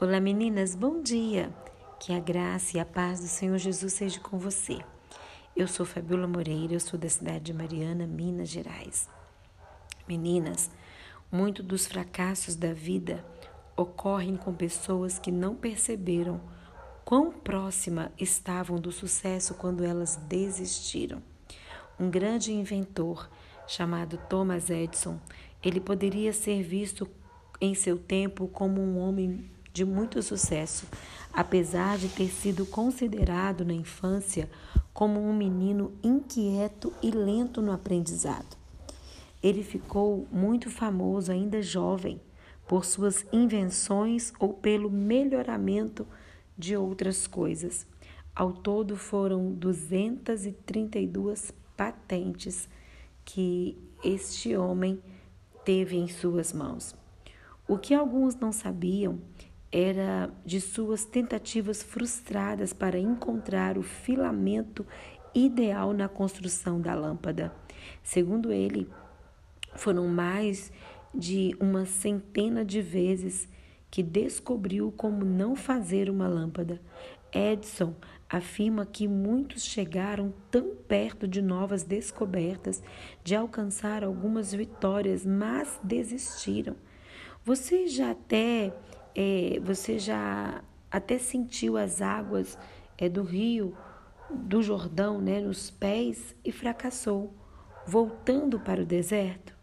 Olá meninas, bom dia! Que a graça e a paz do Senhor Jesus seja com você. Eu sou Fabiola Moreira, eu sou da cidade de Mariana, Minas Gerais. Meninas, muito dos fracassos da vida ocorrem com pessoas que não perceberam quão próxima estavam do sucesso quando elas desistiram. Um grande inventor chamado Thomas Edison, ele poderia ser visto em seu tempo como um homem de muito sucesso, apesar de ter sido considerado na infância como um menino inquieto e lento no aprendizado. Ele ficou muito famoso ainda jovem por suas invenções ou pelo melhoramento de outras coisas. Ao todo foram 232 patentes que este homem teve em suas mãos. O que alguns não sabiam era de suas tentativas frustradas para encontrar o filamento ideal na construção da lâmpada. Segundo ele, foram mais de uma centena de vezes que descobriu como não fazer uma lâmpada. Edison afirma que muitos chegaram tão perto de novas descobertas, de alcançar algumas vitórias, mas desistiram. Você já até é, você já até sentiu as águas é, do rio do Jordão né, nos pés e fracassou, voltando para o deserto?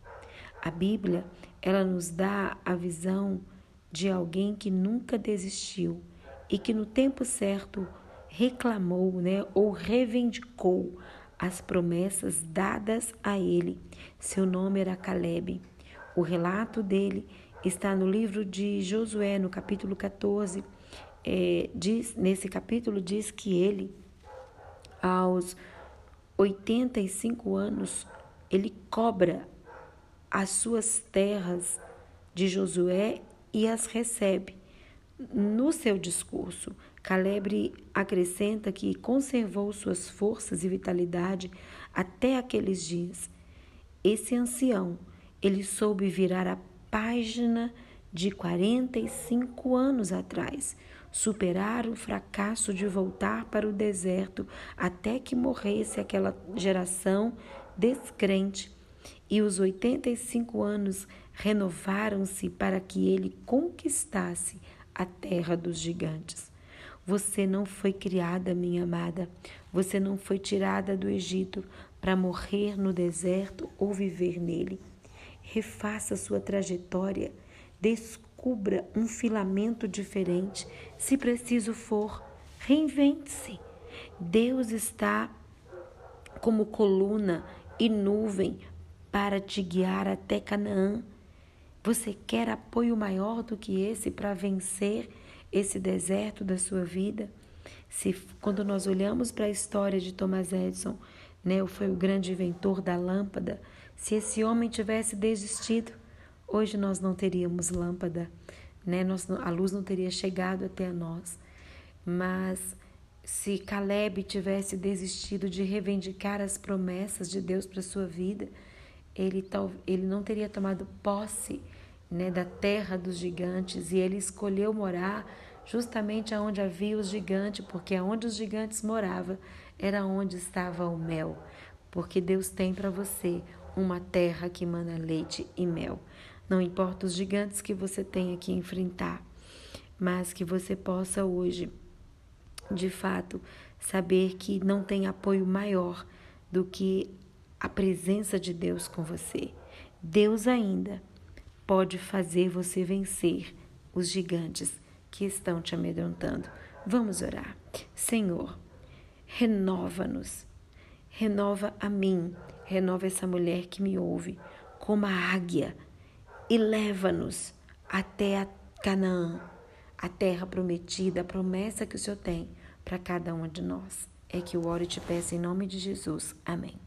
A Bíblia ela nos dá a visão de alguém que nunca desistiu e que no tempo certo reclamou né, ou reivindicou as promessas dadas a ele. Seu nome era Caleb. O relato dele está no livro de Josué, no capítulo 14. É, diz, nesse capítulo diz que ele, aos 85 anos, ele cobra as suas terras de Josué e as recebe. No seu discurso, Caleb acrescenta que conservou suas forças e vitalidade até aqueles dias. Esse ancião, ele soube virar a página de 45 anos atrás, superar o fracasso de voltar para o deserto até que morresse aquela geração descrente. E os 85 anos renovaram-se para que ele conquistasse a terra dos gigantes. Você não foi criada, minha amada. Você não foi tirada do Egito para morrer no deserto ou viver nele refaça sua trajetória, descubra um filamento diferente. Se preciso for, reinvente-se. Deus está como coluna e nuvem para te guiar até Canaã. Você quer apoio maior do que esse para vencer esse deserto da sua vida? Se quando nós olhamos para a história de Thomas Edison, né, foi o grande inventor da lâmpada, se esse homem tivesse desistido, hoje nós não teríamos lâmpada, né? Nós, a luz não teria chegado até nós. Mas se Caleb tivesse desistido de reivindicar as promessas de Deus para sua vida, ele, ele não teria tomado posse né, da terra dos gigantes e ele escolheu morar justamente aonde havia os gigantes, porque aonde os gigantes moravam era onde estava o mel, porque Deus tem para você uma terra que mana leite e mel. Não importa os gigantes que você tenha que enfrentar, mas que você possa hoje, de fato, saber que não tem apoio maior do que a presença de Deus com você. Deus ainda pode fazer você vencer os gigantes que estão te amedrontando. Vamos orar. Senhor, renova-nos, renova a mim renova essa mulher que me ouve como a águia e leva-nos até a Canaã, a terra prometida, a promessa que o Senhor tem para cada um de nós. É que eu oro e te peço em nome de Jesus. Amém.